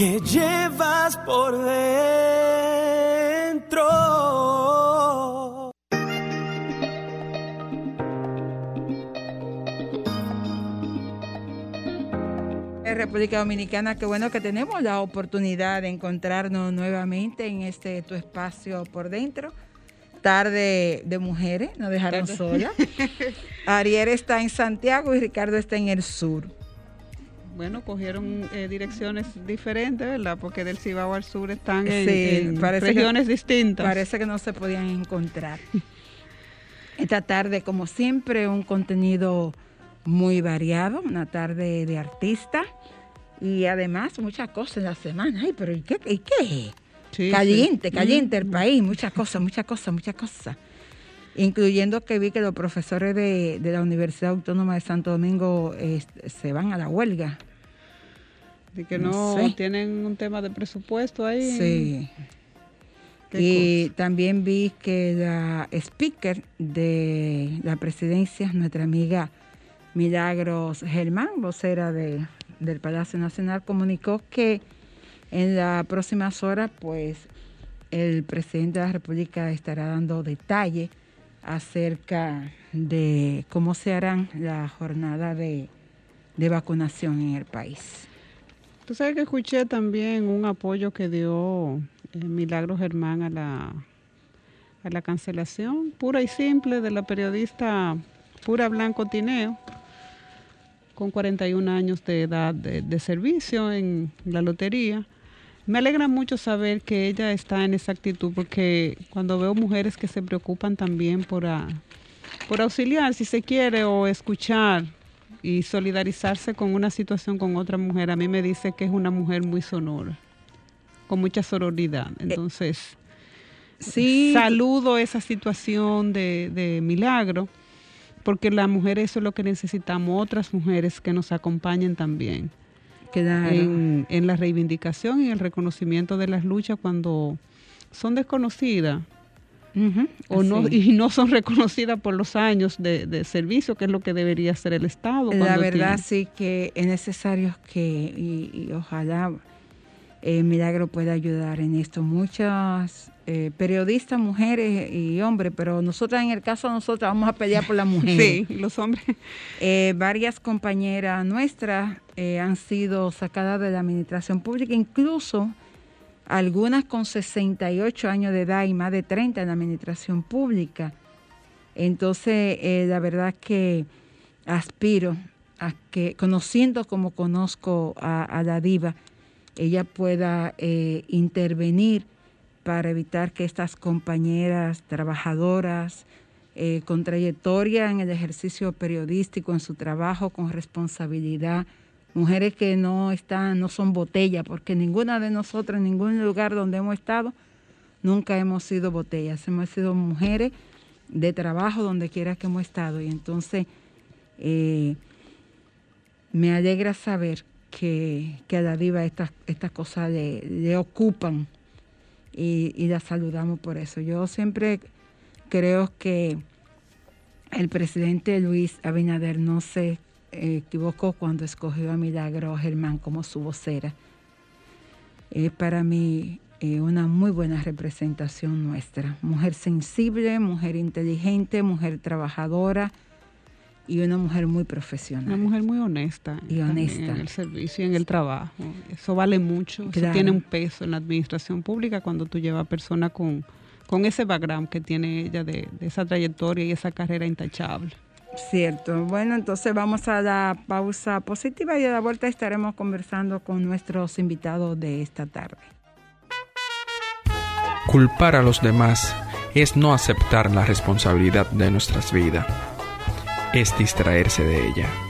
que llevas por dentro. En República Dominicana, qué bueno que tenemos la oportunidad de encontrarnos nuevamente en este tu espacio por dentro. Tarde de mujeres, nos dejaron Tarde. sola. Ariel está en Santiago y Ricardo está en el sur. Bueno, cogieron eh, direcciones diferentes, ¿verdad? Porque del Cibao al sur están en, Sí, en parece que- regiones distintas. Parece que no se podían encontrar. Esta tarde, como siempre, un contenido muy variado, una tarde de artista y además muchas cosas en la semana. Ay, pero ¿y qué? ¿Y qué? Sí, caliente, sí. caliente el Mm. país, muchas cosas, muchas cosas, muchas cosas. Incluyendo que vi que los profesores de, de la Universidad Autónoma de Santo Domingo eh, se van a la huelga. Así que No no, sé. tienen un tema de presupuesto ahí. Sí. Y también vi que la speaker de la presidencia, nuestra amiga Milagros Germán, vocera de, del Palacio Nacional, comunicó que en las próximas horas, pues, el presidente de la República estará dando detalles acerca de cómo se harán la jornada de, de vacunación en el país. Tú sabes que escuché también un apoyo que dio eh, Milagro Germán a la, a la cancelación pura y simple de la periodista Pura Blanco Tineo, con 41 años de edad de, de servicio en la lotería. Me alegra mucho saber que ella está en esa actitud porque cuando veo mujeres que se preocupan también por, a- por auxiliar, si se quiere, o escuchar y solidarizarse con una situación con otra mujer, a mí me dice que es una mujer muy sonora, con mucha sororidad. Entonces, Sí. saludo esa situación de, de milagro, porque las mujeres eso es lo que necesitamos, otras mujeres que nos acompañen también Claro. en, en la reivindicación y el reconocimiento de las luchas cuando son desconocidas O no, y no son reconocidas por los años de, de servicio, que es lo que debería hacer el Estado. La verdad tiene- sí que es necesario que, y, y ojalá eh, Milagro pueda ayudar en esto. Muchas eh, periodistas, mujeres y hombres, pero nosotras en el caso de nosotras vamos a pelear por las mujeres. Sí, los hombres. Eh, varias compañeras nuestras han sido sacadas de la administración pública, incluso algunas con 68 años de edad y más de 30 en la administración pública. Entonces, eh, la verdad que aspiro a que, conociendo como conozco a, la diva, ella pueda eh, intervenir para evitar que estas compañeras trabajadoras eh, con trayectoria en el ejercicio periodístico, en su trabajo, con responsabilidad, mujeres que no están, no son botella, porque ninguna de nosotras, en ningún lugar donde hemos estado, nunca hemos sido botellas, hemos sido mujeres de trabajo donde quiera que hemos estado. Y entonces eh, me alegra saber que, que a la diva estas, estas cosas le, ocupan y, y la saludamos por eso. Yo siempre creo que el presidente Luis Abinader no se equivocó cuando escogió a Milagro Germán como su vocera. Es para mí eh, una muy buena representación nuestra. Mujer sensible, mujer inteligente, mujer trabajadora y una mujer muy profesional. Una mujer muy honesta. Y honesta. En el servicio y en el trabajo. Eso vale mucho. Eso Claro. tiene un peso en la administración pública cuando tú llevas personas con, con ese background que tiene ella de, de esa trayectoria y esa carrera intachable. Cierto. Bueno, entonces vamos a la pausa positiva y a la vuelta estaremos conversando con nuestros invitados de esta tarde. Culpar a los demás es no aceptar la responsabilidad de nuestras vidas, es distraerse de ella.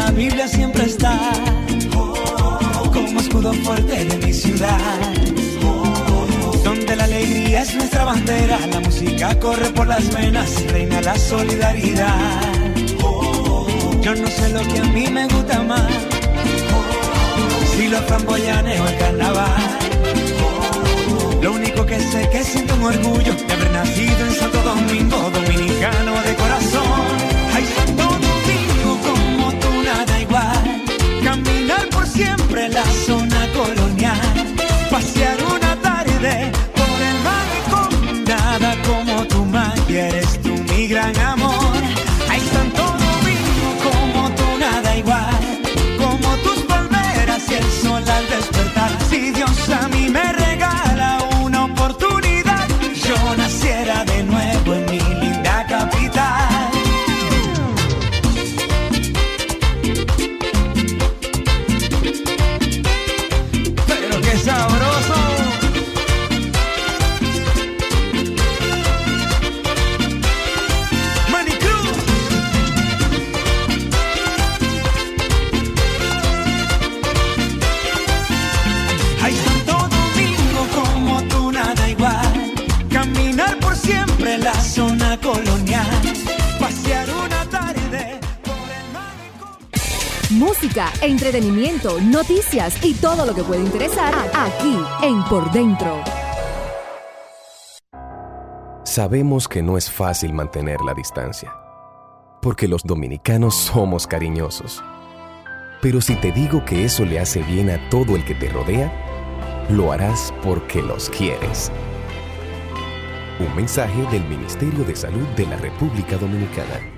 La Biblia siempre está, como escudo fuerte de mi ciudad. Donde la alegría es nuestra bandera, la música corre por las venas reina la solidaridad. Yo no sé lo que a mí me gusta más, si los framboyanes o el carnaval. Lo único que sé que siento un orgullo de haber nacido en Santo Domingo, dominicano de corazón. Entretenimiento, noticias y todo lo que puede interesar aquí en Por Dentro. Sabemos que no es fácil mantener la distancia, porque los dominicanos somos cariñosos. Pero si te digo que eso le hace bien a todo el que te rodea, lo harás porque los quieres. Un mensaje del Ministerio de Salud de la República Dominicana.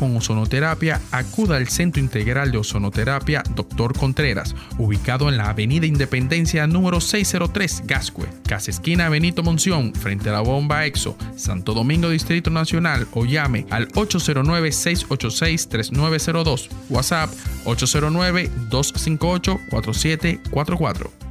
con ozonoterapia, acuda al Centro Integral de Ozonoterapia Dr. Contreras, ubicado en la Avenida Independencia número 603, Gascue, Casa Esquina Benito Monción, frente a la bomba EXO, Santo Domingo Distrito Nacional o llame al 809-686-3902, WhatsApp 809-258-4744.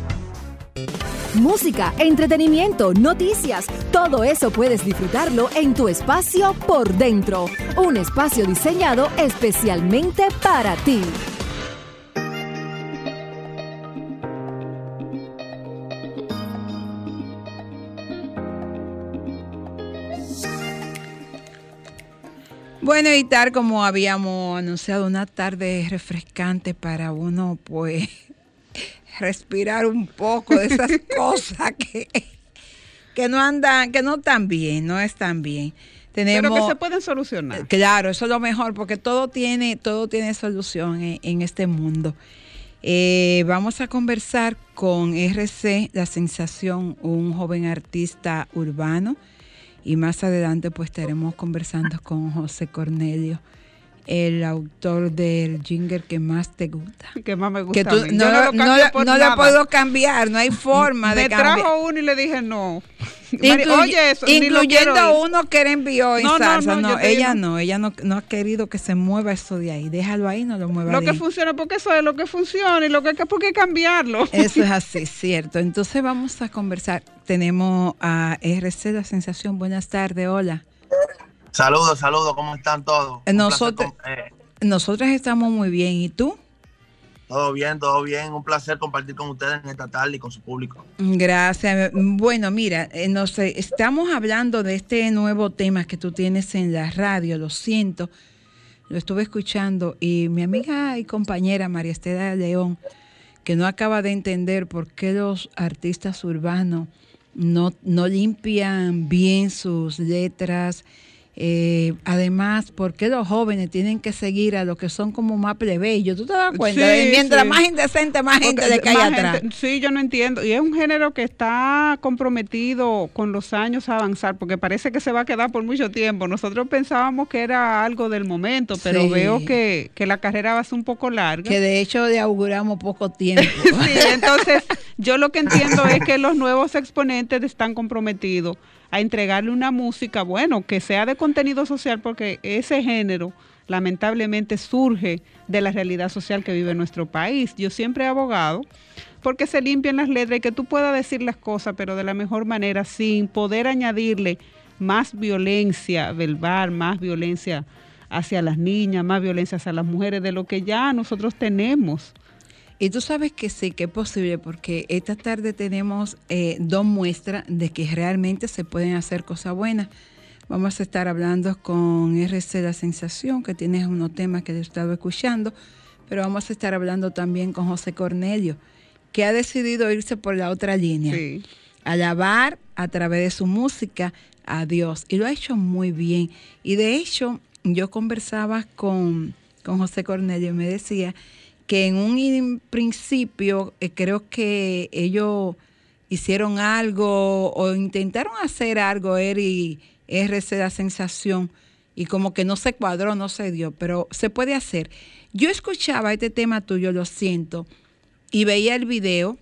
Música, entretenimiento, noticias, todo eso puedes disfrutarlo en tu espacio por dentro. Un espacio diseñado especialmente para ti. Bueno, y tal como habíamos anunciado, una tarde refrescante para uno, pues, respirar un poco de esas cosas que, que no andan, que no están bien, no están bien. Tenemos, Pero que se pueden solucionar. Claro, eso es lo mejor, porque todo tiene, todo tiene solución en, este mundo. Eh, vamos a conversar con RC La Sensación, un joven artista urbano y más adelante pues estaremos conversando con José Cornelio el autor del jingle que más te gusta. Que más me gusta. no, lo, no, puedo cambiar, no hay forma de cambiar. Me trajo uno y le dije no. Oye, eso, incluyendo uno que le envió en no, salsa. No, ella no, ella no, no ha querido que se mueva eso de ahí. Déjalo ahí, no lo mueva. Lo que funciona, porque eso es lo que funciona y lo que hay que cambiarlo. Eso es así, cierto. Entonces vamos a conversar. Tenemos a RC La Sensación. Buenas tardes, hola. Saludos, saludos, ¿cómo están todos? Nosotros, eh, nosotros estamos muy bien, ¿y tú? Todo bien, todo bien. Un placer compartir con ustedes en esta tarde y con su público. Gracias. Bueno, mira, eh, nos, estamos hablando de este nuevo tema que tú tienes en la radio, lo siento. Lo estuve escuchando y mi amiga y compañera María Estela León, que no acaba de entender por qué los artistas urbanos no, no limpian bien sus letras, eh, además, ¿por qué los jóvenes tienen que seguir a los que son como más plebeyos? ¿Tú te das cuenta? Mientras más indecente, más gente de que hay atrás. sí, yo no entiendo. Y es un género que está comprometido con los años a avanzar, porque parece que se va a quedar por mucho tiempo. Nosotros pensábamos que era algo del momento, pero veo que, que, la carrera va a ser un poco larga. Que de hecho le auguramos poco tiempo. sí, entonces yo lo que entiendo es que los nuevos exponentes están comprometidos a entregarle una música, bueno, que sea de contenido social, porque ese género lamentablemente surge de la realidad social que vive nuestro país. Yo siempre he abogado porque se limpien las letras y que tú puedas decir las cosas, pero de la mejor manera, sin poder añadirle más violencia verbal, más violencia hacia las niñas, más violencia hacia las mujeres, de lo que ya nosotros tenemos. Y tú sabes que sí, que es posible, porque esta tarde tenemos eh, dos muestras de que realmente se pueden hacer cosas buenas. Vamos a estar hablando con RC La Sensación, que tiene unos temas que he estado escuchando, pero vamos a estar hablando también con José Cornelio, que ha decidido irse por la otra línea. Sí. Alabar a través de su música a Dios. Y lo ha hecho muy bien. Y de hecho, yo conversaba con, con José Cornelio y me decía que en un principio eh, creo que ellos hicieron algo o intentaron hacer algo, y RC la sensación, y como que no se cuadró, no se dio, pero se puede hacer. Yo escuchaba este tema tuyo, lo siento, y veía el video,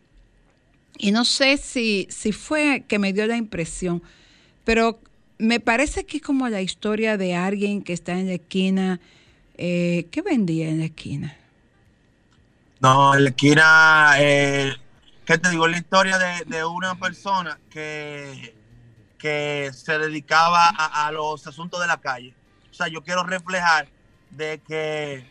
y no sé si, si fue que me dio la impresión, pero me parece que es como la historia de alguien que está en la esquina, eh, ¿qué vendía en la esquina? No, en la esquina, eh, ¿qué te digo? La historia de, una persona que, que se dedicaba a, los asuntos de la calle. O sea, yo quiero reflejar de que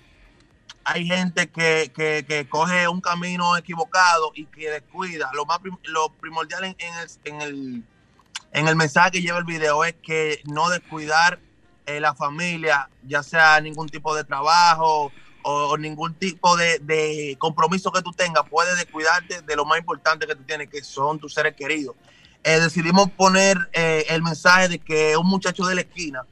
hay gente que, que, coge un camino equivocado y que descuida. Lo más lo primordial en, el, en, el, en el mensaje que lleva el video es que no descuidar eh, la familia, ya sea ningún tipo de trabajo, o, ningún tipo de, compromiso que tú tengas puede descuidarte de lo más importante que tú tienes, que son tus seres queridos. Eh, decidimos poner eh, el mensaje de que un muchacho de la esquina,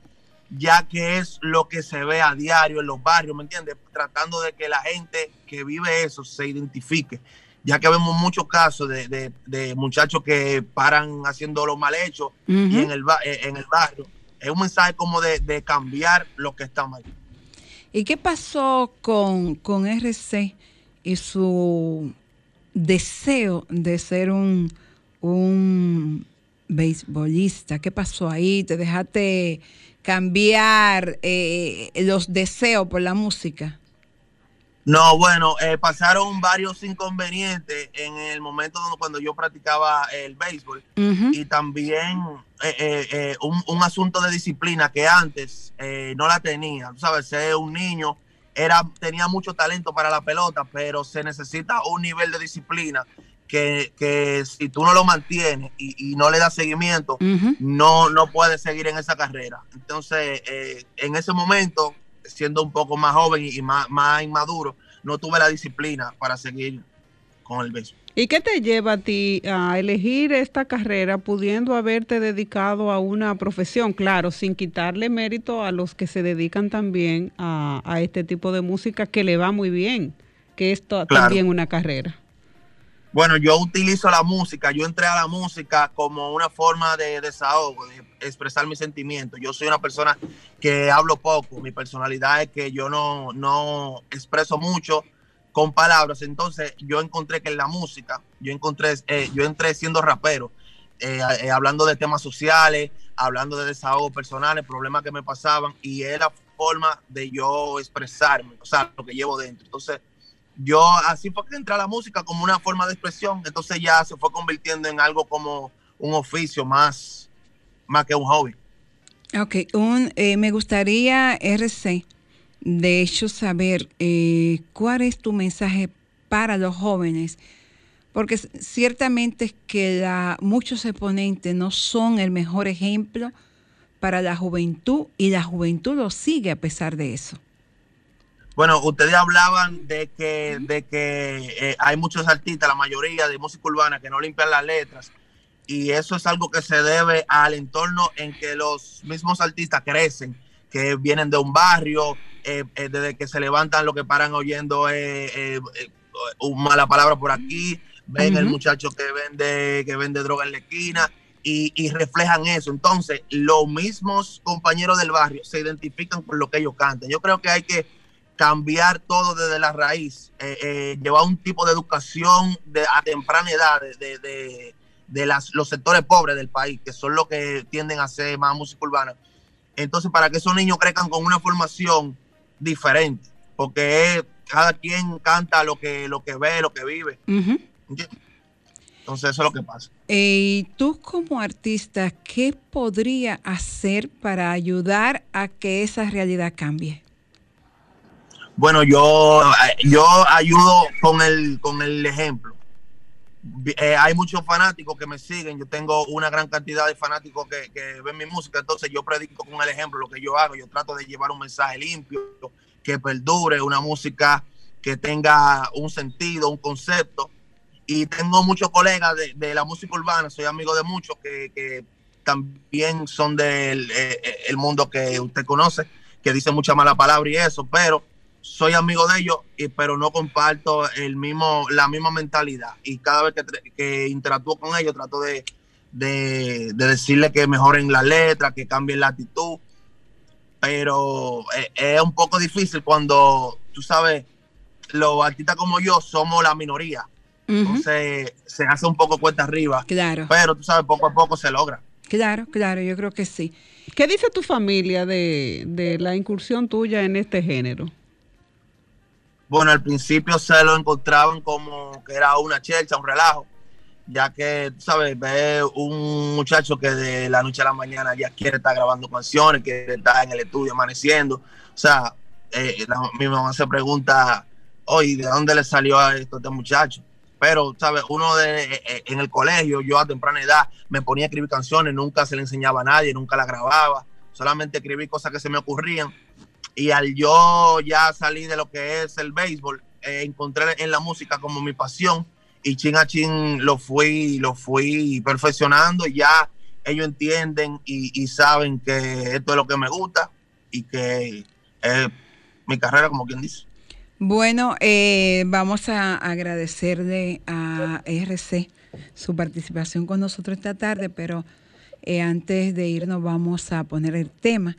ya que es lo que se ve a diario en los barrios, ¿me entiendes? Tratando de que la gente que vive eso se identifique, ya que vemos muchos casos de, muchachos que paran haciendo lo mal hecho y en el, eh, en el barrio. Es un mensaje como de, de cambiar lo que está mal. ¿Y qué pasó con, con RC y su deseo de ser un, un beisbolista? ¿Qué pasó ahí? ¿Te dejaste cambiar eh, los deseos por la música? No, bueno, eh, pasaron varios inconvenientes en el momento donde, cuando yo practicaba el béisbol y también eh, eh, un, asunto de disciplina que antes no la tenía. Tú sabes, ser un niño era, tenía mucho talento para la pelota, pero se necesita un nivel de disciplina que, que si tú no lo mantienes y, y no le das seguimiento, no, no puedes seguir en esa carrera. Entonces, eh, en ese momento, siendo un poco más joven y, más, más inmaduro, no tuve la disciplina para seguir con el béisbol. ¿Y qué te lleva a ti a elegir esta carrera pudiendo haberte dedicado a una profesión? Claro, sin quitarle mérito a los que se dedican también a, a este tipo de música que le va muy bien, que es Claro. también una carrera. Bueno, yo utilizo la música, yo entré a la música como una forma de desahogo, de expresar mis sentimientos. Yo soy una persona que hablo poco, mi personalidad es que yo no, no expreso mucho con palabras, entonces yo encontré que en la música, yo encontré, eh, yo entré siendo rapero, eh, eh, hablando de temas sociales, hablando de desahogos personales, problemas que me pasaban, y es la forma de yo expresarme, o sea, lo que llevo dentro. Entonces, yo así fue que entré a la música como una forma de expresión, entonces ya se fue convirtiendo en algo como un oficio más, más que un hobby. Ok, un, eh, me gustaría, RC, de hecho, saber eh, cuál es tu mensaje para los jóvenes, porque ciertamente que muchos exponentes no son el mejor ejemplo para la juventud y la juventud lo sigue a pesar de eso. Bueno, ustedes hablaban de que, de que eh, hay muchos artistas, la mayoría de música urbana, que no limpian las letras. Y eso es algo que se debe al entorno en que los mismos artistas crecen, que vienen de un barrio, eh, eh, desde que se levantan lo que paran oyendo eh, eh, una mala palabra por aquí, ven el muchacho que vende, que vende droga en la esquina y, y reflejan eso. Entonces, los mismos compañeros del barrio se identifican con lo que ellos cantan. Yo creo que hay que cambiar todo desde la raíz, eh, eh, llevar un tipo de educación de, a temprana edad de, de- de- las, los sectores pobres del país, que son los que tienden a hacer más música urbana. Entonces, para que esos niños crezcan con una formación diferente, porque es- cada quien canta lo que, lo que ve, lo que vive. Entonces, eso es lo que pasa. Eh, Y tú como artista, ¿qué podría hacer para ayudar a que esa realidad cambie? Bueno, yo, yo ayudo con el, con el ejemplo. Eh, hay muchos fanáticos que me siguen. Yo tengo una gran cantidad de fanáticos que, que ven mi música. Entonces yo predico con el ejemplo lo que yo hago. Yo trato de llevar un mensaje limpio, que perdure, una música que tenga un sentido, un concepto. Y tengo muchos colegas de, de la música urbana, soy amigo de muchos que, que también son del eh, eh, el mundo que usted conoce, que dicen mucha mala palabra y eso, pero soy amigo de ellos, y, pero no comparto el mismo, la misma mentalidad. Y cada vez que, que interactúo con ellos, trato de, de, de decirle que mejoren la letra, que cambien la actitud. Pero eh, es un poco difícil cuando, tú sabes, los artistas como yo somos la minoría. Ujú. Entonces se hace un poco cuesta arriba. Claro, Pero tú sabes, poco a poco se logra. claro, claro, yo creo que sí. ¿Qué dice tu familia de, de la incursión tuya en este género? Bueno, al principio se lo encontraban como que era una chercha, un relajo, ya que, sabes, ve un muchacho que de la noche a la mañana ya quiere estar grabando canciones, quiere estar en el estudio amaneciendo. O sea, eh, la- mi mamá se pregunta, oye, ¿de dónde le salió a esto este muchacho? Pero, ¿sabes? Uno de, eh, eh, en el colegio, yo a temprana edad me ponía a escribir canciones, nunca se le enseñaba a nadie, nunca la grababa, solamente escribí cosas que se me ocurrían. Y al yo ya salir de lo que es el béisbol, eh, encontré en la música como mi pasión y chin a chin lo fui, lo fui perfeccionando y ya ellos entienden y, saben que esto es lo que me gusta y que es mi carrera, como quien dice. Bueno, eh, vamos a agradecerle a RC su participación con nosotros esta tarde, pero eh, antes de irnos vamos a poner el tema.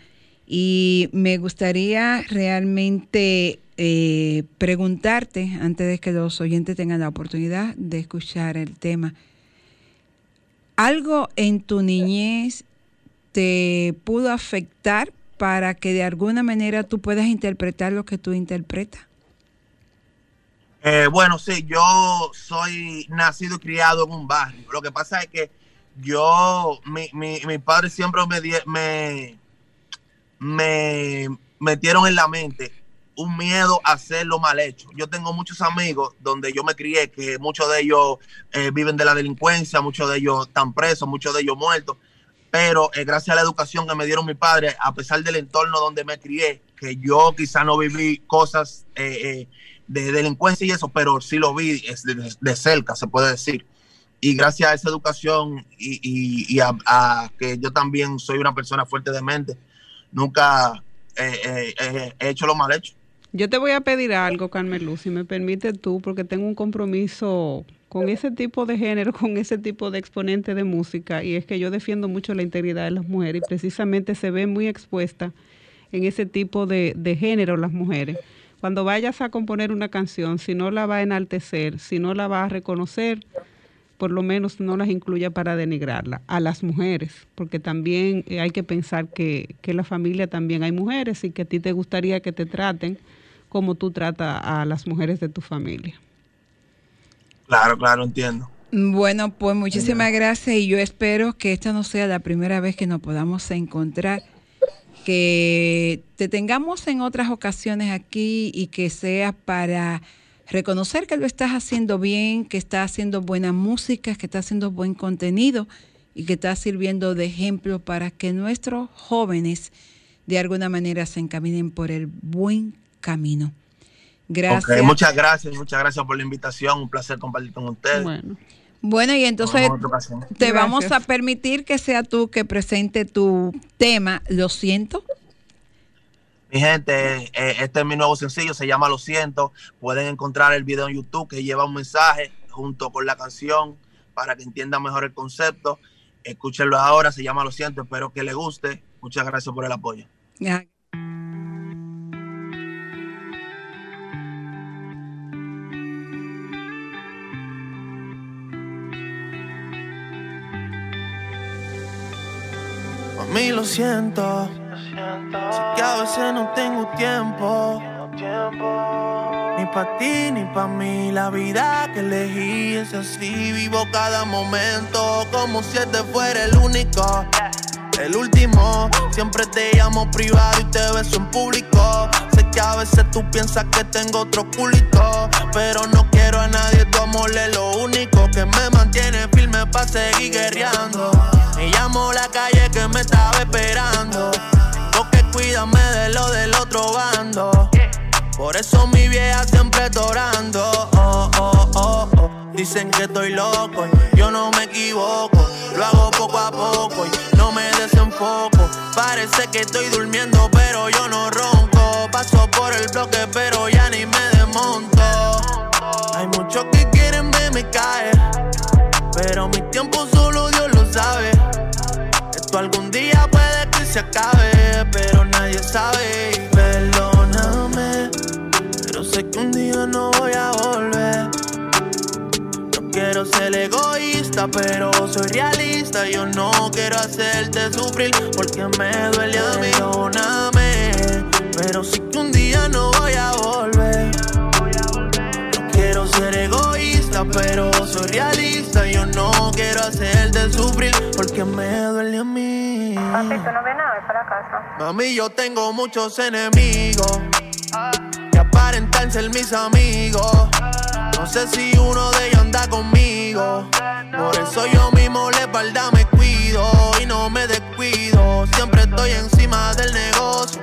Y me gustaría realmente eh, preguntarte, antes de que los oyentes tengan la oportunidad de escuchar el tema, ¿algo en tu niñez te pudo afectar para que de alguna manera tú puedas interpretar lo que tú interpretas? Eh, bueno, sí, yo soy nacido y criado en un barrio. Lo que pasa es que yo, mi, mi, mi padre siempre me, me, me metieron en la mente un miedo a hacerlo mal hecho. Yo tengo muchos amigos donde yo me crié, que muchos de ellos eh, viven de la delincuencia, muchos de ellos están presos, muchos de ellos muertos, pero eh, gracias a la educación que me dieron mis padres, a pesar del entorno donde me crié, que yo quizá no viví cosas eh, de delincuencia y eso, pero sí lo vi de, de, cerca, se puede decir. Y gracias a esa educación y, a, que yo también soy una persona fuerte de mente, nunca he hecho lo mal hecho. Yo te voy a pedir algo, Carmen Luz, si me permite tú, porque tengo un compromiso con ese tipo de género, con ese tipo de exponente de música, y es que yo defiendo mucho la integridad de las mujeres y precisamente se ve muy expuesta en ese tipo de, de género las mujeres. Cuando vayas a componer una canción, si no la va a enaltecer, si no la va a reconocer, por lo menos no las incluya para denigrarla. A las mujeres, porque también hay que pensar que, que en la familia también hay mujeres y que a ti te gustaría que te traten cómo tú tratas a las mujeres de tu familia. Claro, claro, entiendo. Bueno, pues muchísimas gracias y yo espero que esta no sea la primera vez que nos podamos encontrar, que te tengamos en otras ocasiones aquí y que sea para reconocer que lo estás haciendo bien, que estás haciendo buena música, que estás haciendo buen contenido y que estás sirviendo de ejemplo para que nuestros jóvenes de alguna manera se encaminen por el buen camino. Gracias. Okay, muchas gracias, muchas gracias por la invitación. Un placer compartir con ustedes. Bueno. Bueno, y entonces te vamos a permitir que sea tú que presente tu tema, Lo siento. Mi gente, eh, este es mi nuevo sencillo, se llama Lo siento. Pueden encontrar el video en YouTube que lleva un mensaje junto con la canción para que entiendan mejor el concepto. Escúchenlo ahora, se llama Lo siento, espero que les guste. Muchas gracias por el apoyo. Ya. mí lo siento. Sé que a veces no tengo tiempo. Ni para ti ni para mí. La vida que elegí es así. Vivo cada momento como si este fuera el único. El último, siempre te llamo privado y te beso en público. Sé que a veces tú piensas que tengo otro culito, pero no quiero a nadie, tu amor es lo único que me mantiene firme para seguir guerreando. Me llamo la calle que me estaba esperando, cuídame de lo del otro bando. Por eso mi vieja siempre torando. Oh, oh, oh, oh. Dicen que estoy loco, yo no me equivoco. Lo hago poco a poco y no me desenfoco. Parece que estoy durmiendo, pero yo no ronco. Paso por el bloque, pero ya ni me desmonto. Hay muchos que quieren verme caer, pero mi tiempo solo Dios lo sabe. Esto algún día puede que se acabe, quiero ser egoísta, pero soy realista. Yo no quiero hacerte sufrir porque me duele a mí. Perdóname, pero sé que un día no voy a volver. No quiero ser egoísta, pero soy realista. Yo no quiero hacerte sufrir porque me duele a mí. Papi, ¿tú no vienes hoy para casa? Mami, yo tengo muchos enemigos que aparentan ser mis amigos. No sé si uno de ellos anda conmigo. Por eso yo mismo la espalda me cuido y no me descuido. Siempre estoy encima del negocio.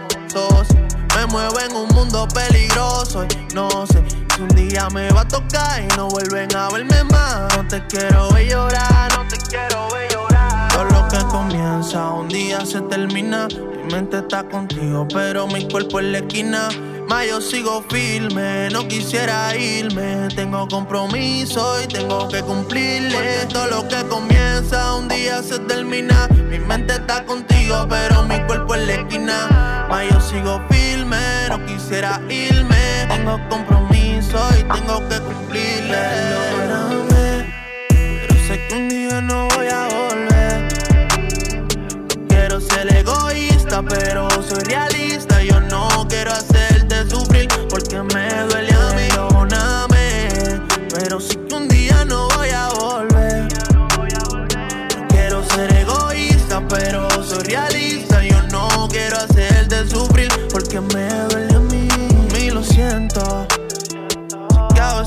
Me muevo en un mundo peligroso no sé si un día me va a tocar y no vuelven a verme más. No te quiero ver llorar, no te quiero ver llorar. Todo lo que comienza un día se termina. Mi mente está contigo, pero mi cuerpo en la esquina. Más yo sigo firme, no quisiera irme. Tengo compromiso y tengo que cumplirle. Todo lo que comienza un día se termina. Mi mente está contigo, pero mi cuerpo en la esquina. Más yo sigo firme, no quisiera irme. Tengo compromiso y tengo que cumplirle. Perdóname, pero sé que un día no voy a volver. Quiero ser egoísta, pero soy realista.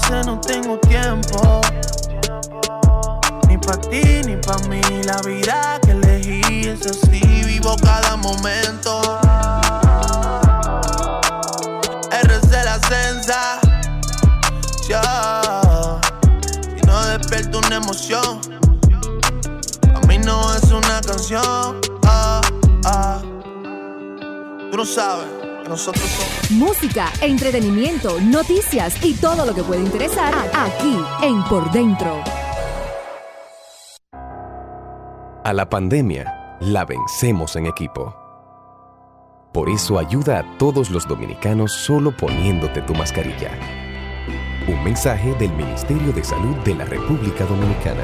No tengo tiempo. Ni pa' ti, ni pa' mí. La vida que elegí es así. Vivo cada momento. RC la sensa. Y no despierto una emoción. A mí no es una canción. Ah, ah. Tú no sabes nosotros somos. Música, entretenimiento, noticias y todo lo que puede interesar aquí en Por Dentro. A la pandemia la vencemos en equipo. Por eso ayuda a todos los dominicanos solo poniéndote tu mascarilla. Un mensaje del Ministerio de Salud de la República Dominicana.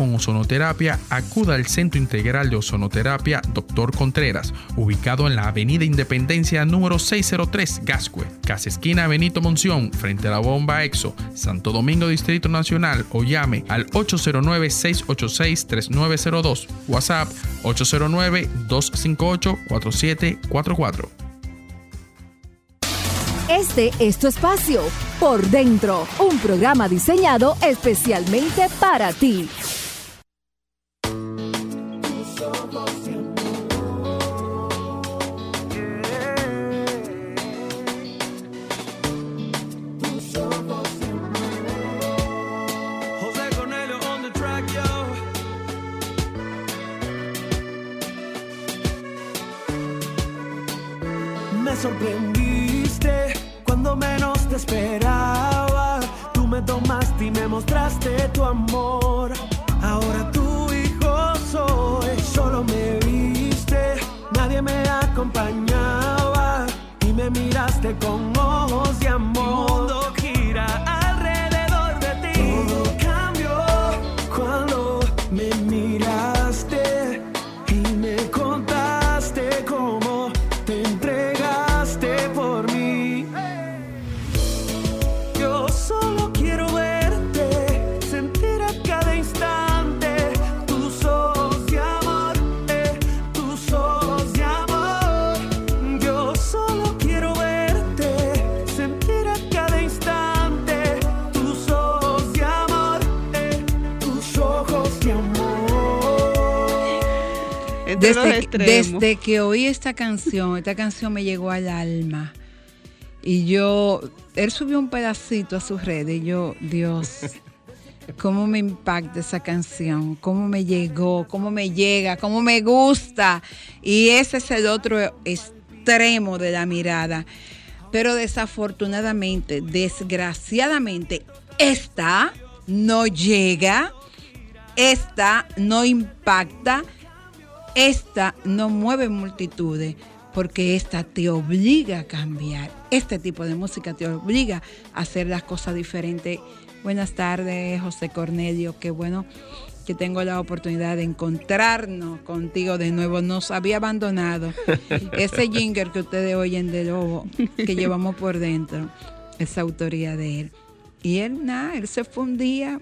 con ozonoterapia, acuda al Centro Integral de Ozonoterapia Dr. Contreras, ubicado en la Avenida Independencia número 603, Gascue, Casa Esquina Benito Monción, frente a la bomba EXO, Santo Domingo Distrito Nacional o llame al 809-686-3902, WhatsApp 809-258-4744. Este es tu espacio, Por Dentro, un programa diseñado especialmente para ti. Miraste desde que oí esta canción, esta canción me llegó al alma. Y yo, él subió un pedacito a sus redes y yo, Dios, cómo me impacta esa canción, cómo me llegó, cómo me llega, cómo me gusta. Y ese es el otro extremo de la mirada. Pero desafortunadamente, desgraciadamente, esta no llega, esta no impacta, esta no mueve multitudes porque esta te obliga a cambiar. Este tipo de música te obliga a hacer las cosas diferentes. Buenas tardes, José Cornelio. Qué bueno que tengo la oportunidad de encontrarnos contigo de nuevo. Nos había abandonado. Ese jinger que ustedes oyen de Lobo, que llevamos por dentro, es autoría de él. Y él, nada, él se fue un día.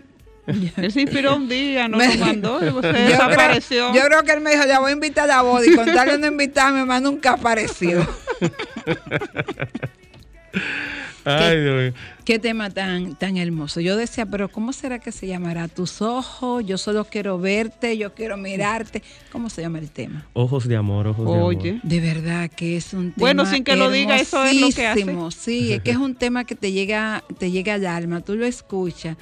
Él se inspiró un día, no Me- lo mandó, y Yo desapareció. creo, yo creo que él me dijo, ya voy a invitar a Body. Con tal de no invitarme, más nunca apareció. Ay, Dios mío. Qué tema tan, tan hermoso. Yo decía, pero ¿cómo será que se llamará? Tus ojos, yo solo quiero verte, yo quiero mirarte. ¿Cómo se llama el tema? Ojos de amor, ojos de amor. Oye, De verdad que es un tema Bueno, sin que lo diga, eso es lo que hace. hermosísimo. Sí, es que es un tema que te llega, te llega al alma, tú lo escuchas.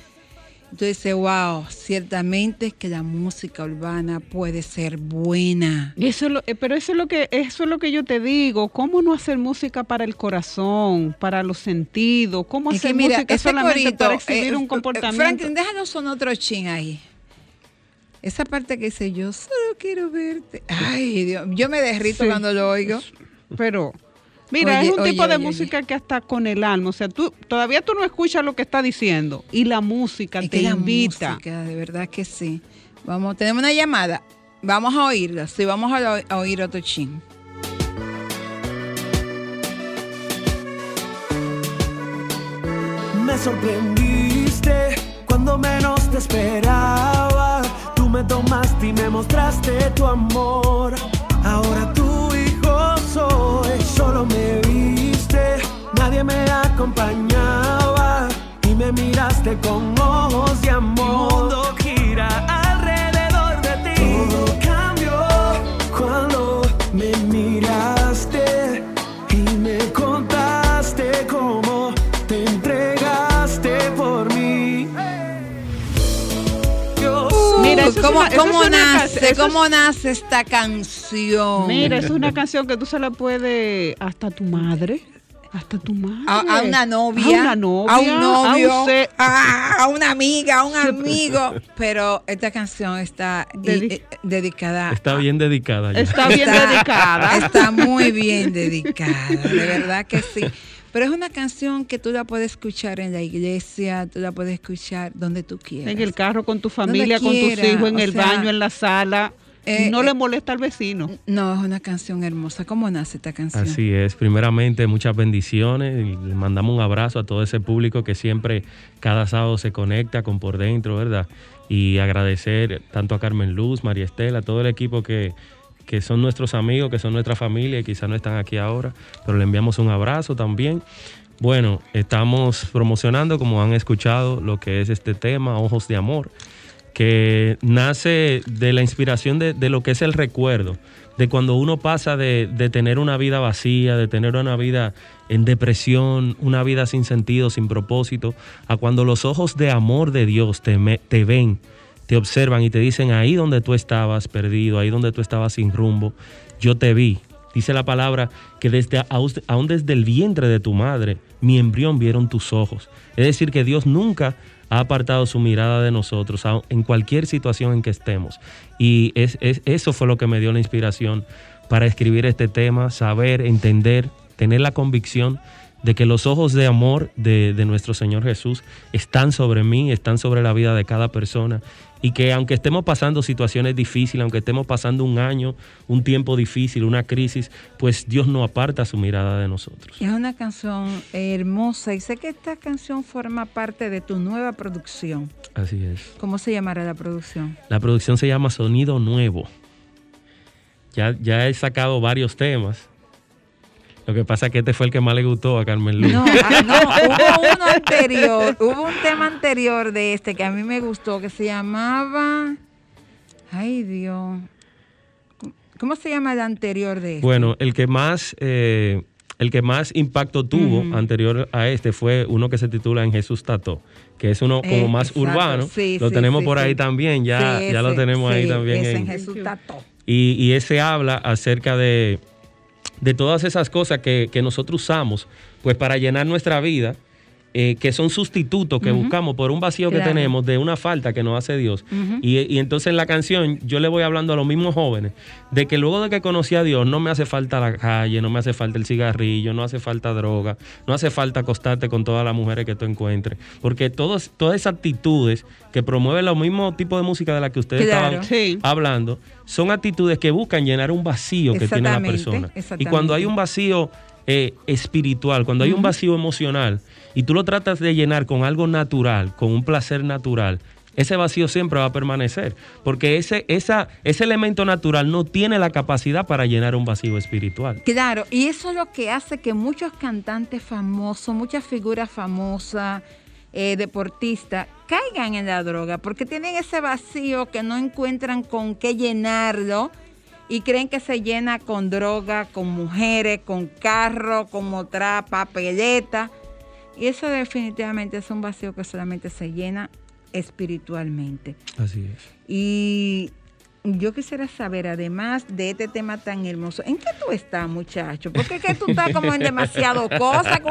Dices, wow, ciertamente es que la música urbana puede ser buena. Y eso es lo- eh, pero eso es lo que eso es lo que yo te digo. ¿Cómo no hacer música para el corazón, para los sentidos? ¿Cómo Es hacer que mira, música ese solamente corito, para exhibir eh, un eh, comportamiento? Franklin, déjanos son otro chin ahí. Esa parte que dice yo solo quiero verte. Ay, Dios, yo me derrito Sí. cuando lo oigo. pero mira, Oye, es un oye, tipo de oye, música que hasta con el alma, o sea, tú todavía tú no escuchas lo que está diciendo y la música Es te que la invita. música, de verdad que sí. Vamos, tenemos una llamada. Vamos a oírla. Sí, vamos a, a oír otro chin. Me sorprendiste cuando menos te esperaba. Tú me tomaste y me mostraste tu amor. Ahora tu hijo soy. Solo me viste, nadie me acompañaba. Y me miraste con ojos de amor. ¿Cómo, una- eso cómo es una nace, es- ¿Cómo nace esta canción? Mira, es una canción que tú se la puedes hasta tu madre, hasta tu madre. a, a una novia, A una novia. a un novio, a un ser- a, a una amiga, a un amigo. Pero esta canción está eh, eh, dedicada. Está bien dedicada. ya. Está bien Está- dedicada. Está muy bien dedicada, de verdad que sí. Pero es una canción que tú la puedes escuchar en la iglesia, tú la puedes escuchar donde tú quieras. En el carro con tu familia, con tus hijos, en o el sea, baño, en la sala. eh, no eh, le molesta al vecino. No, es una canción hermosa. ¿Cómo nace esta canción? Así es. Primeramente, muchas bendiciones y le mandamos un abrazo a todo ese público que siempre cada sábado se conecta con por dentro, ¿verdad? Y agradecer tanto a Carmen Luz, María Estela, todo el equipo que, que son nuestros amigos, que son nuestra familia y quizás no están aquí ahora, pero le enviamos un abrazo también. Bueno, estamos promocionando, como han escuchado, lo que es este tema, Ojos de Amor que nace de la inspiración de, de lo que es el recuerdo, de cuando uno pasa de, de tener una vida vacía, de tener una vida en depresión, una vida sin sentido, sin propósito, a cuando los ojos de amor de Dios te, te ven, te observan y te dicen ahí donde tú estabas perdido, ahí donde tú estabas sin rumbo, yo te vi. Dice la palabra que desde aún desde el vientre de tu madre, mi embrión vieron tus ojos. Es decir, que Dios nunca ha apartado su mirada de nosotros en cualquier situación en que estemos. Y es, es- eso fue lo que me dio la inspiración para escribir este tema, saber, entender, tener la convicción de que los ojos de amor de, de nuestro Señor Jesús están sobre mí, están sobre la vida de cada persona y que aunque estemos pasando situaciones difíciles, aunque estemos pasando un año, un tiempo difícil, una crisis, pues Dios no aparta su mirada de nosotros. Es una canción hermosa y sé que esta canción forma parte de tu nueva producción. Así es. ¿Cómo se llamará la producción? La producción se llama Sonido Nuevo. Ya, ya he sacado varios temas. Lo que pasa es que este fue el que más le gustó a Carmen Luz. No, ah, no, hubo uno anterior, hubo un tema anterior de este que a mí me gustó, que se llamaba... Ay, Dios. ¿Cómo se llama el anterior de este? Bueno, el que más, eh, el que más impacto tuvo anterior a este fue uno que se titula En Jesús Tato, que es uno como Eh, más exacto. urbano. Sí, lo sí, tenemos sí, por sí. ahí también, ya, Sí, ya lo tenemos ahí también. ese en- en Jesús Tato. Y, y ese habla acerca de, de todas esas cosas que, que nosotros usamos pues para llenar nuestra vida, eh, que son sustitutos que buscamos por un vacío que tenemos de una falta que nos hace Dios. Y, y entonces en la canción yo le voy hablando a los mismos jóvenes de que luego de que conocí a Dios no me hace falta la calle, no me hace falta el cigarrillo, no hace falta droga, no hace falta acostarte con todas las mujeres que tú encuentres. Porque todos, todas esas actitudes que promueven los mismos tipos de música de la que ustedes Claro. estaban hablando, son actitudes que buscan llenar un vacío que tiene la persona. Y cuando hay un vacío eh, espiritual, cuando hay un vacío emocional, y tú lo tratas de llenar con algo natural, con un placer natural, ese vacío siempre va a permanecer, porque ese, esa, ese elemento natural no tiene la capacidad para llenar un vacío espiritual. Claro, y eso es lo que hace que muchos cantantes famosos, muchas figuras famosas, eh, deportistas, caigan en la droga, porque tienen ese vacío que no encuentran con qué llenarlo y creen que se llena con droga, con mujeres, con carro, con otra papeleta. Y eso definitivamente es un vacío que solamente se llena espiritualmente. Así es. Y yo quisiera saber, además de este tema tan hermoso, ¿en qué tú estás, muchacho? Porque es que tú estás como en demasiado cosas.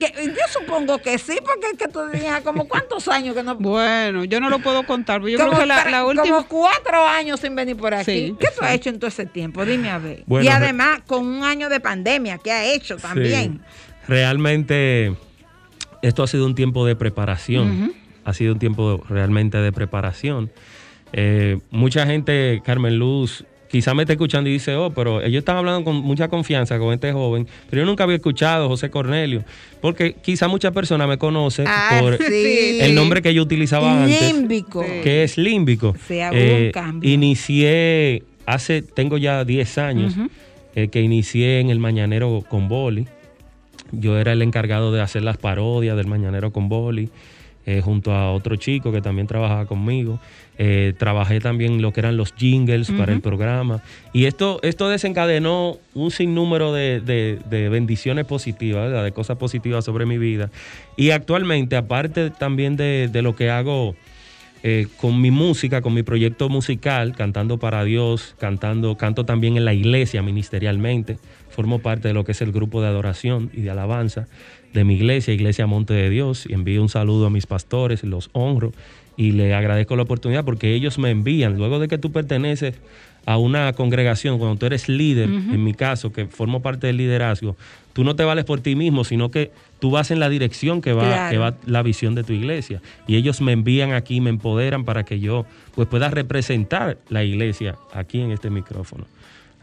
Que, yo supongo que sí, porque es que tú tenías como cuántos años que no. Bueno, yo no lo puedo contar, pero yo como, creo que la, la última. como cuatro años sin venir por aquí. Sí, ¿Qué tú has hecho en todo ese tiempo? Dime a ver. Bueno, y además, con un año de pandemia, ¿qué ha hecho también? Sí. Realmente, esto ha sido un tiempo de preparación. Ha sido un tiempo realmente de preparación. Eh, mucha gente, Carmen Luz, quizá me está escuchando y dice, oh, pero ellos están hablando con mucha confianza con este joven, pero yo nunca había escuchado a José Cornelio, porque quizá muchas personas me conocen Ah, por sí. el nombre que yo utilizaba antes Límbico. que es límbico. Hubo un Eh, cambio. Inicié hace, tengo ya 10 años, eh, que inicié en el Mañanero con Boli. Yo era el encargado de hacer las parodias del Mañanero con Boli, eh, junto a otro chico que también trabajaba conmigo. Eh, trabajé también lo que eran los jingles para el programa. Y esto, esto desencadenó un sinnúmero de, de- de bendiciones positivas, ¿verdad? de cosas positivas sobre mi vida. Y actualmente, aparte también de, de lo que hago eh, con mi música, con mi proyecto musical, cantando para Dios, cantando, canto también en la iglesia ministerialmente. Formo parte de lo que es el grupo de adoración y de alabanza de mi iglesia, Iglesia Monte de Dios, y envío un saludo a mis pastores, los honro y le agradezco la oportunidad porque ellos me envían, luego de que tú perteneces a una congregación, cuando tú eres líder, en mi caso, que formo parte del liderazgo, tú no te vales por ti mismo, sino que tú vas en la dirección que va, Claro. que va la visión de tu iglesia. Y ellos me envían aquí, me empoderan para que yo pues, pueda representar la iglesia aquí en este micrófono.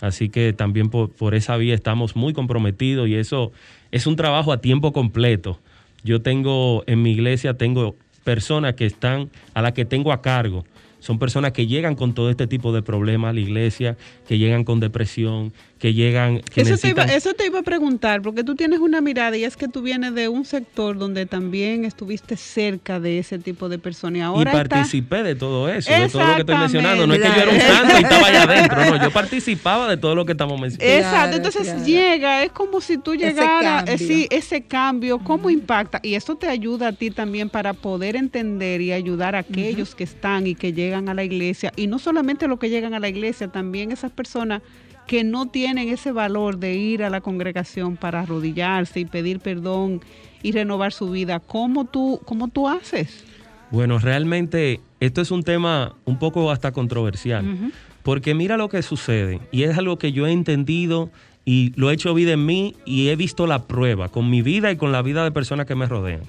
Así que también por, por esa vía estamos muy comprometidos y eso es un trabajo a tiempo completo. Yo tengo en mi iglesia, tengo personas que están, a las que tengo a cargo. Son personas que llegan con todo este tipo de problemas a la iglesia, que llegan con depresión, que llegan, que Eso te, iba, eso te iba a preguntar, porque tú tienes una mirada y es que tú vienes de un sector donde también estuviste cerca de ese tipo de personas y y ahora está- participé de todo eso, de todo lo que estoy mencionando. No es que yo era un santo y estaba allá adentro, no, yo participaba de todo lo que estamos mencionando. Exacto, entonces llega, es como si tú Ese llegaras, eh, cambio. sí, ese cambio, cómo impacta. Y eso te ayuda a ti también para poder entender y ayudar a aquellos que están y que llegan a la iglesia. Y no solamente los que llegan a la iglesia, también esas personas que no tienen ese valor de ir a la congregación para arrodillarse y pedir perdón y renovar su vida. ¿Cómo tú, cómo tú haces? Bueno, realmente esto es un tema un poco hasta controversial, porque mira lo que sucede, y es algo que yo he entendido y lo he hecho vida en mí y he visto la prueba con mi vida y con la vida de personas que me rodean.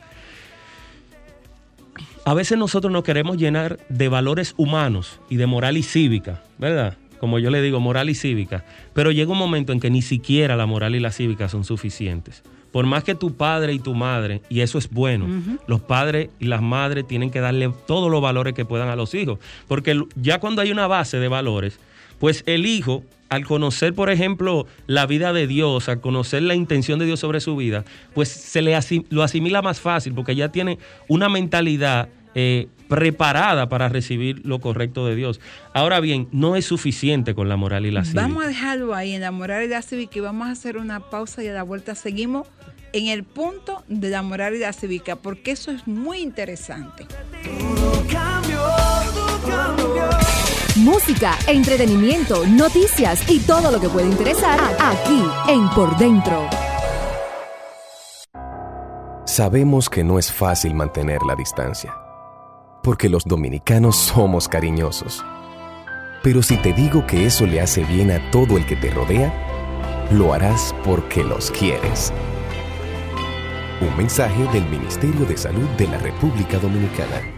A veces nosotros nos queremos llenar de valores humanos y de moral y cívica, ¿verdad? Como yo le digo, moral y cívica. Pero llega un momento en que ni siquiera la moral y la cívica son suficientes. Por más que tu padre y tu madre, y eso es bueno, los padres y las madres tienen que darle todos los valores que puedan a los hijos. Porque ya cuando hay una base de valores, pues el hijo, al conocer, por ejemplo, la vida de Dios, al conocer la intención de Dios sobre su vida, pues se le asim- lo asimila más fácil porque ya tiene una mentalidad eh, preparada para recibir lo correcto de Dios. Ahora bien, no es suficiente con la moral y la cívica. Vamos a dejarlo ahí en la moralidad cívica y vamos a hacer una pausa y a la vuelta seguimos en el punto de la moralidad cívica, porque eso es muy interesante. Música, entretenimiento, noticias y todo lo que puede interesar aquí en Por Dentro. Sabemos que no es fácil mantener la distancia, porque los dominicanos somos cariñosos. Pero si te digo que eso le hace bien a todo el que te rodea, lo harás porque los quieres. Un mensaje del Ministerio de Salud de la República Dominicana.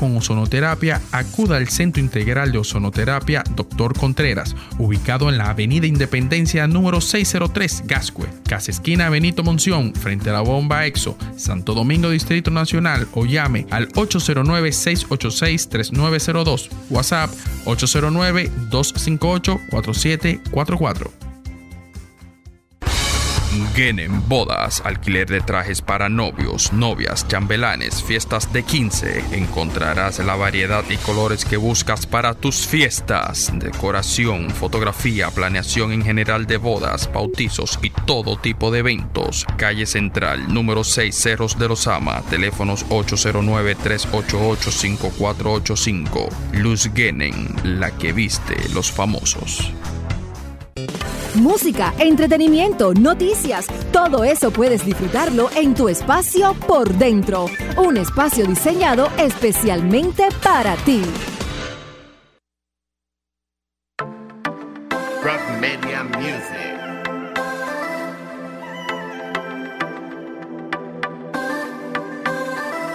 con ozonoterapia, acuda al Centro Integral de Ozonoterapia Dr. Contreras, ubicado en la Avenida Independencia número 603, Gascue, Casa Esquina Benito Monción, frente a la bomba EXO, Santo Domingo Distrito Nacional, o llame al 809-686-3902, WhatsApp 809-258-4744. Genen Bodas, alquiler de trajes para novios, novias, chambelanes, fiestas de 15. Encontrarás la variedad y colores que buscas para tus fiestas. Decoración, fotografía, planeación en general de bodas, bautizos y todo tipo de eventos. Calle Central, número 6 Cerros de los Ama, teléfonos 809-388-5485. Luz Genen, la que viste los famosos. Música, entretenimiento, noticias, todo eso puedes disfrutarlo en tu espacio por dentro. Un espacio diseñado especialmente para ti. Rock Media Music.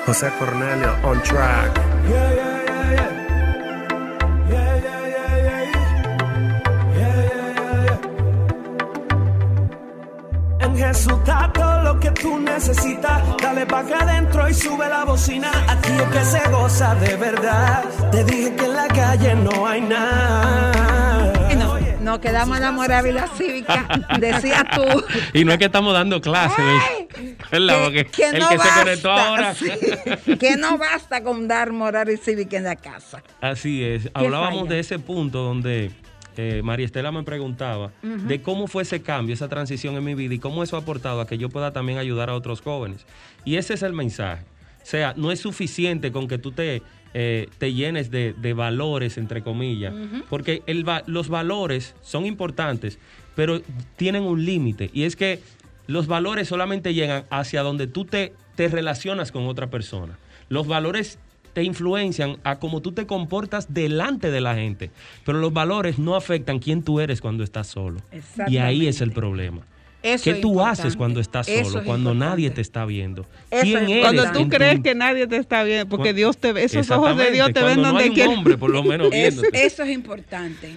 José Cornelio on track. Yeah, yeah. Está todo lo que tú necesitas. Dale pa' acá adentro y sube la bocina. Aquí es que se goza de verdad. Te dije que en la calle no hay nada. No, nos quedamos en la moral y la cívica. Decías tú. Y no es que estamos dando clases, ¿verdad? Porque que el no que basta, se conectó ahora. sí, que no basta con dar moral y cívica en la casa. Así es. Hablábamos falla? de ese punto donde eh, María Estela me preguntaba de cómo fue ese cambio, esa transición en mi vida y cómo eso ha aportado a que yo pueda también ayudar a otros jóvenes. Y ese es el mensaje. O sea, no es suficiente con que tú te, eh, te llenes de, de valores, entre comillas, porque el los valores son importantes, pero tienen un límite. Y es que los valores solamente llegan hacia donde tú te, te relacionas con otra persona. Los valores te influencian a cómo tú te comportas delante de la gente, pero los valores no afectan quién tú eres cuando estás solo. Y ahí es el problema. Eso ¿Qué tú importante. haces cuando estás solo, es cuando importante. nadie te está viendo? Eso ¿Quién es eres? Cuando tú tu- crees que nadie te está viendo, porque Dios te ve, esos ojos de Dios te ven cuando no donde hay un hombre, por lo menos, Eso, viéndote. eso es importante.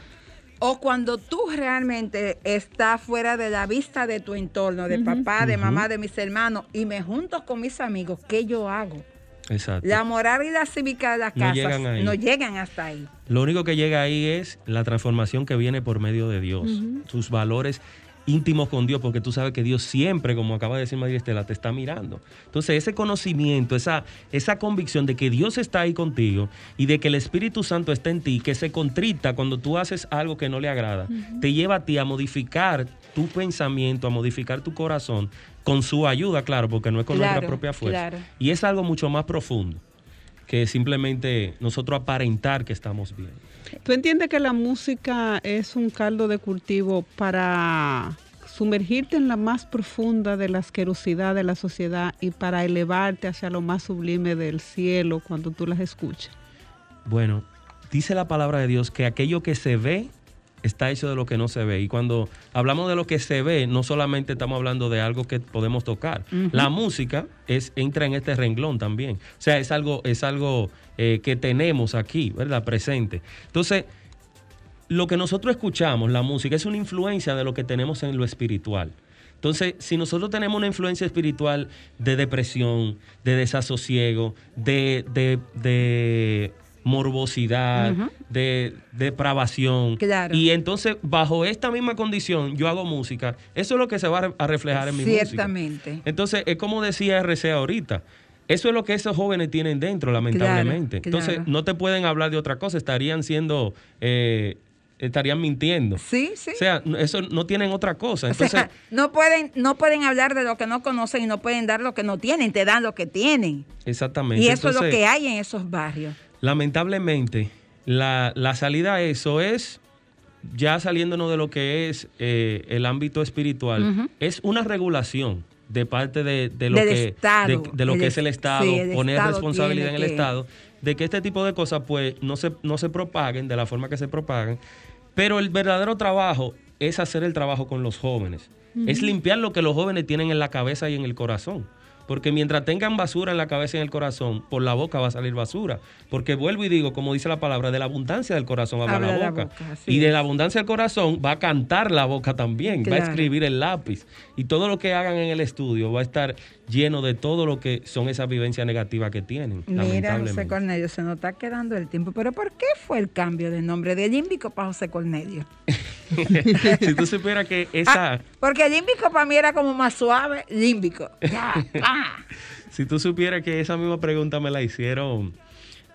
O cuando tú realmente estás fuera de la vista de tu entorno, de papá, de mamá, de mis hermanos, y me junto con mis amigos, ¿qué yo hago? Exacto. La moral y la cívica de las No casas llegan no llegan hasta ahí. Lo único que llega ahí es la transformación que viene por medio de Dios. Ujú. Tus valores íntimos con Dios, porque tú sabes que Dios siempre, como acaba de decir María Estela, te está mirando. Entonces, ese conocimiento, esa, esa convicción de que Dios está ahí contigo y de que el Espíritu Santo está en ti, que se contrita cuando tú haces algo que no le agrada, te lleva a ti a modificar tu pensamiento, a modificar tu corazón, con su ayuda, claro, porque no es con nuestra propia fuerza. claro. Y es algo mucho más profundo que simplemente nosotros aparentar que estamos bien. ¿Tú entiendes que la música es un caldo de cultivo para sumergirte en la más profunda de la asquerosidad de la sociedad y para elevarte hacia lo más sublime del cielo cuando tú las escuchas? Bueno, dice la palabra de Dios que aquello que se ve está hecho de lo que no se ve. Y cuando hablamos de lo que se ve, no solamente estamos hablando de algo que podemos tocar. La música es, entra en este renglón también. O sea, es algo, es algo eh, que tenemos aquí, ¿verdad? Presente. Entonces, lo que nosotros escuchamos, la música, es una influencia de lo que tenemos en lo espiritual. Entonces, si nosotros tenemos una influencia espiritual de depresión, de desasosiego, de, de- de morbosidad, de depravación, Claro. y entonces bajo esta misma condición yo hago música, eso es lo que se va a re- a reflejar en mi música. Ciertamente. Entonces, es como decía RC ahorita. Eso es lo que esos jóvenes tienen dentro, lamentablemente. Claro, Entonces, no te pueden hablar de otra cosa, estarían siendo, eh, estarían mintiendo. Sí, sí. O sea, no- eso no tienen otra cosa. O Entonces, sea, no pueden, no pueden hablar de lo que no conocen y no pueden dar lo que no tienen, te dan lo que tienen. exactamente. Y eso es lo que hay en esos barrios. Lamentablemente, la, la salida a eso es, ya saliéndonos de lo que es eh, el ámbito espiritual, es una regulación de parte de, de lo Del que, Estado. de, de lo El que es- el Estado, sí, el poner Estado responsabilidad en el que- Estado, de que este tipo de cosas pues no se, no se propaguen de la forma que se propagan, pero el verdadero trabajo es hacer el trabajo con los jóvenes, es limpiar lo que los jóvenes tienen en la cabeza y en el corazón. Porque mientras tengan basura en la cabeza y en el corazón, por la boca va a salir basura. Porque vuelvo y digo, como dice la palabra, de la abundancia del corazón habla, Habla la la boca. boca, así y de la abundancia del corazón va a cantar la boca también, va a escribir el lápiz. Y todo lo que hagan en el estudio va a estar lleno de todo lo que son esas vivencias negativas que tienen. Mira, José. Cornelio, se nos está quedando el tiempo. Pero ¿por qué fue el cambio de nombre de Límbico para José Cornelio? si tú supieras que esa... Ah, porque límbico para mí era como más suave, límbico. Ya, ah. Si tú supieras que esa misma pregunta me la hicieron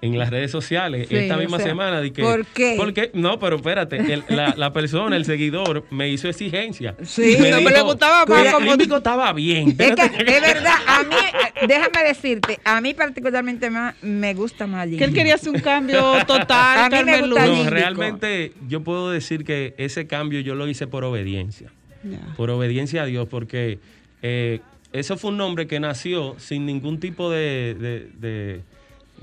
en las redes sociales Sí, esta o misma sea, semana. De que, ¿por qué? Porque, no, pero espérate, el- la, la persona, el seguidor, me hizo exigencia. Sí, me no, dijo, pero le gustaba más "El como- estaba bien. Es que, es verdad, a mí, déjame decirte, a mí particularmente más me gusta más Que él quería hacer un cambio total, A mí me gusta. No, realmente yo puedo decir que ese cambio yo lo hice por obediencia. Por obediencia a Dios, porque eh, eso fue un nombre que nació sin ningún tipo de, de- de-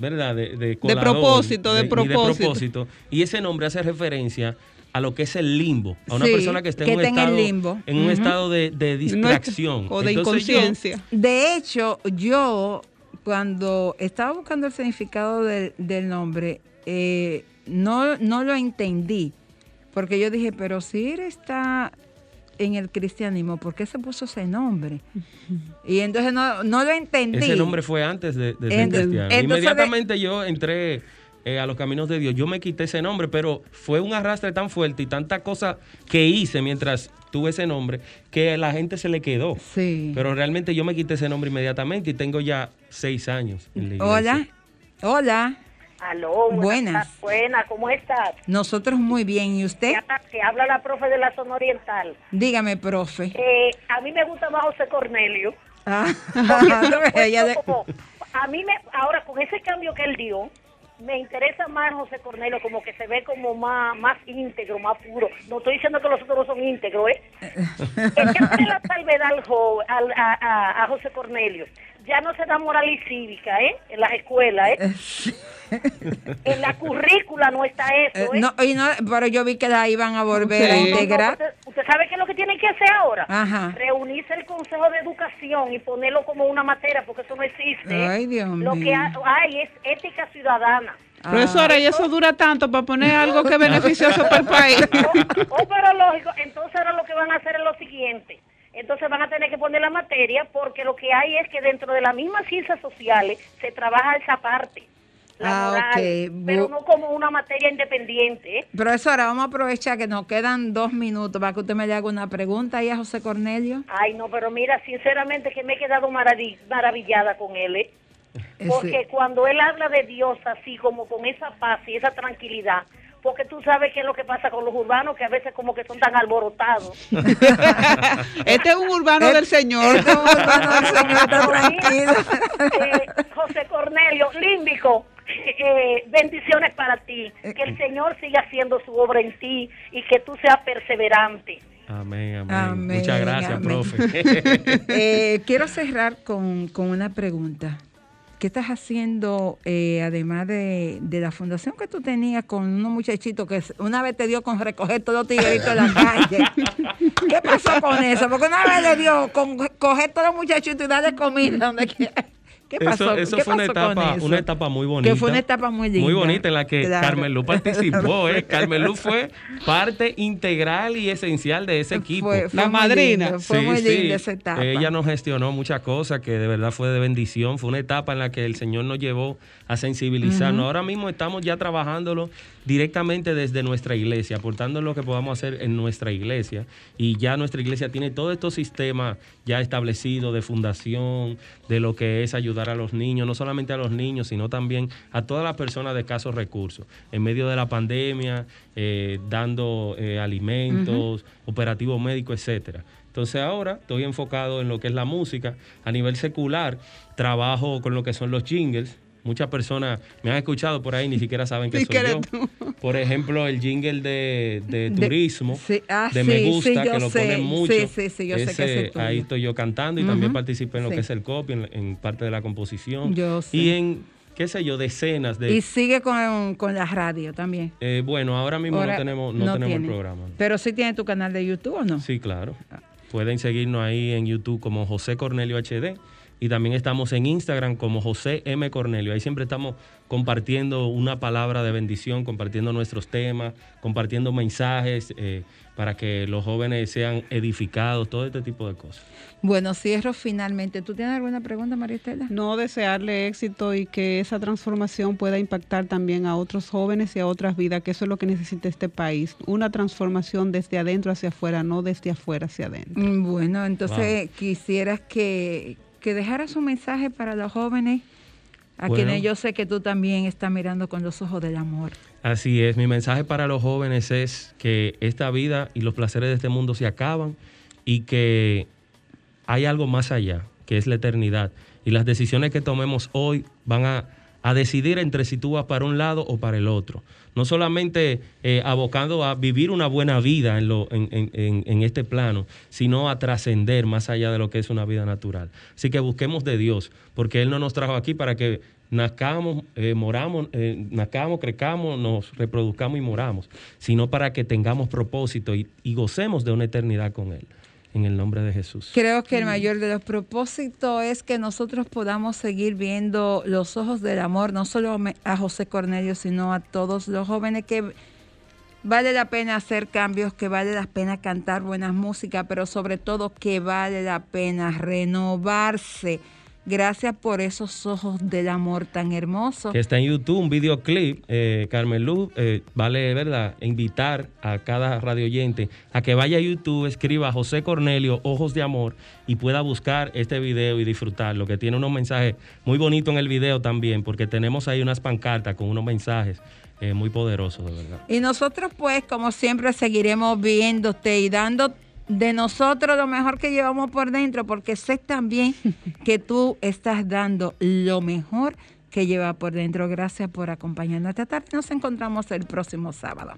¿verdad? De, de, colador, propósito, de propósito. propósito. Y ese nombre hace referencia a lo que es el limbo, a una Sí, persona que está que en un estado, limbo. en un estado de, de distracción. O de Entonces yo- inconsciencia. De hecho, yo cuando estaba buscando el significado del, del nombre, eh, no, no lo entendí. Porque yo dije, pero si él está en el cristianismo, ¿por qué se puso ese nombre? Y entonces no, no lo entendí. Ese nombre fue antes de, de ser cristiano. entonces Inmediatamente yo entré eh, a los caminos de Dios. Yo me quité ese nombre, pero fue un arrastre tan fuerte y tanta cosa que hice mientras tuve ese nombre que a la gente se le quedó. Sí. Pero realmente yo me quité ese nombre inmediatamente y tengo ya seis años en la iglesia. Hola, hola. Aló, buenas. Buenas. ¿cómo estás? Nosotros muy bien. ¿Y usted? Te habla, la profe de la zona oriental. Dígame, profe. Eh, a mí me gusta más José Cornelio. Ah, de- como- a mí me, ahora con ese cambio que él dio, me interesa más José Cornelio, como que se ve como más, más íntegro, más puro. No estoy diciendo que los otros no son íntegros, ¿eh? Es que la salvedad al al- a, a- a José Cornelio. Ya no se da moral y cívica, ¿eh? En las escuelas, ¿eh? En la currícula no está eso, Eh, ¿eh? no, y no, pero yo vi que la iban a volver a No, no, no, integrar. usted, usted sabe qué es lo que tienen que hacer ahora? Ajá. Reunirse el Consejo de Educación y ponerlo como una materia, porque eso no existe. ¿eh? Ay, Dios Lo que mío. ha- hay es ética ciudadana. Profesora, ¿y eso dura tanto para poner algo que es beneficioso para el país? Oh, pero lógico, entonces ahora lo que van a hacer es lo siguiente. Entonces van a tener que poner la materia porque lo que hay es que dentro de las mismas ciencias sociales se trabaja esa parte, la Ah, moral, pero no como una materia independiente. Profesora, vamos a aprovechar que nos quedan dos minutos para que usted me le haga una pregunta ahí a José Cornelio. Ay, no, pero mira, sinceramente que me he quedado maravi- maravillada con él, ¿eh? Porque cuando él habla de Dios así, como con esa paz y esa tranquilidad, porque tú sabes qué es lo que pasa con los urbanos, que a veces como que son tan alborotados. Este es un urbano del Señor. Este es un urbano del Señor, está tranquilo. Eh, José Cornelio, límbico, eh, bendiciones para ti. Que el Señor siga haciendo su obra en ti y que tú seas perseverante. Amén, amén. Amén, Muchas gracias, amén. profe. Eh, quiero cerrar con, con una pregunta. ¿Qué estás haciendo, eh, además de, de la fundación que tú tenías con unos muchachitos que una vez te dio con recoger todos los tigueritos de la calle? ¿Qué pasó con eso? Porque una vez le dio con coger todos los muchachitos y darle comida donde quiera. ¿Qué pasó? Eso, eso ¿Qué fue una pasó etapa, eso? una etapa muy bonita. Que fue una etapa muy linda. Muy bonita en la que Claro. Carmen Luz participó. ¿eh? Carmen Luz fue parte integral y esencial de ese equipo. Fue- fue La muy madrina. lindo, fue muy linda esa etapa. Ella nos gestionó muchas cosas que de verdad fue de bendición. Fue una etapa en la que el Señor nos llevó a sensibilizarnos. Ahora mismo estamos ya trabajándolo directamente desde nuestra iglesia, aportando lo que podamos hacer en nuestra iglesia. Y ya nuestra iglesia tiene todos estos sistemas ya establecidos de fundación, de lo que es ayudar a los niños, no solamente a los niños, sino también a todas las personas de escasos recursos. En medio de la pandemia, eh, dando eh, alimentos, operativos médicos, etcétera. Entonces ahora estoy enfocado en lo que es la música. A nivel secular, trabajo con lo que son los jingles. Muchas personas me han escuchado por ahí, ni siquiera saben que soy yo. tú. Por ejemplo, el jingle de, de De- turismo, sí, ah, de sí, Me Gusta, que lo sé. ponen mucho. Sí, sí, sí, yo sé que es ahí estoy yo cantando y también participé en lo que es el copy, en, en parte de la composición. Yo sé. Y en, qué sé yo, decenas de... Y sigue con, con la radio también. Eh, bueno, ahora mismo Ahora no tenemos, no no tenemos el programa. Pero sí tiene tu canal de YouTube o no? Sí, claro. Pueden seguirnos ahí en YouTube como José Cornelio HD y también estamos en Instagram como José M. Cornelio. Ahí siempre estamos compartiendo una palabra de bendición, compartiendo nuestros temas, compartiendo mensajes eh, para que los jóvenes sean edificados, todo este tipo de cosas. Bueno, cierro finalmente. ¿Tú tienes alguna pregunta, María Estela? No, desearle éxito y que esa transformación pueda impactar también a otros jóvenes y a otras vidas, que eso es lo que necesita este país. Una transformación desde adentro hacia afuera, no desde afuera hacia adentro. Mm, Bueno, entonces quisieras que, que dejaras un mensaje para los jóvenes, a Bueno. quienes yo sé que tú también estás mirando con los ojos del amor. Así es, mi mensaje para los jóvenes es que esta vida y los placeres de este mundo se acaban y que hay algo más allá, que es la eternidad. Y las decisiones que tomemos hoy van a, a decidir entre si tú vas para un lado o para el otro. No solamente eh, abocando a vivir una buena vida en, lo, en, en- en- este plano, sino a trascender más allá de lo que es una vida natural. Así que busquemos de Dios, porque Él no nos trajo aquí para que nazcamos, eh, moramos, eh, nazcamos, crezcamos, nos reproduzcamos y moramos, sino para que tengamos propósito y, y gocemos de una eternidad con Él. En el nombre de Jesús. Creo que el mayor de los propósitos es que nosotros podamos seguir viendo los ojos del amor, no solo me- a José Cornelio, sino a todos los jóvenes que vale la pena hacer cambios, que vale la pena cantar buenas músicas, pero sobre todo que vale la pena renovarse. Gracias por esos ojos del amor tan hermosos. que está en YouTube, un videoclip, eh, Carmen Luz, eh, vale, ¿verdad?, invitar a cada radio oyente a que vaya a YouTube, escriba José Cornelio, Ojos de Amor, y pueda buscar este video y disfrutarlo, que tiene unos mensajes muy bonitos en el video también, porque tenemos ahí unas pancartas con unos mensajes eh, muy poderosos, de verdad. Y nosotros pues como siempre seguiremos viéndote y dando de nosotros lo mejor que llevamos por dentro, porque sé también que tú estás dando lo mejor que lleva por dentro. Gracias por acompañarnos esta tarde. Nos encontramos el próximo sábado.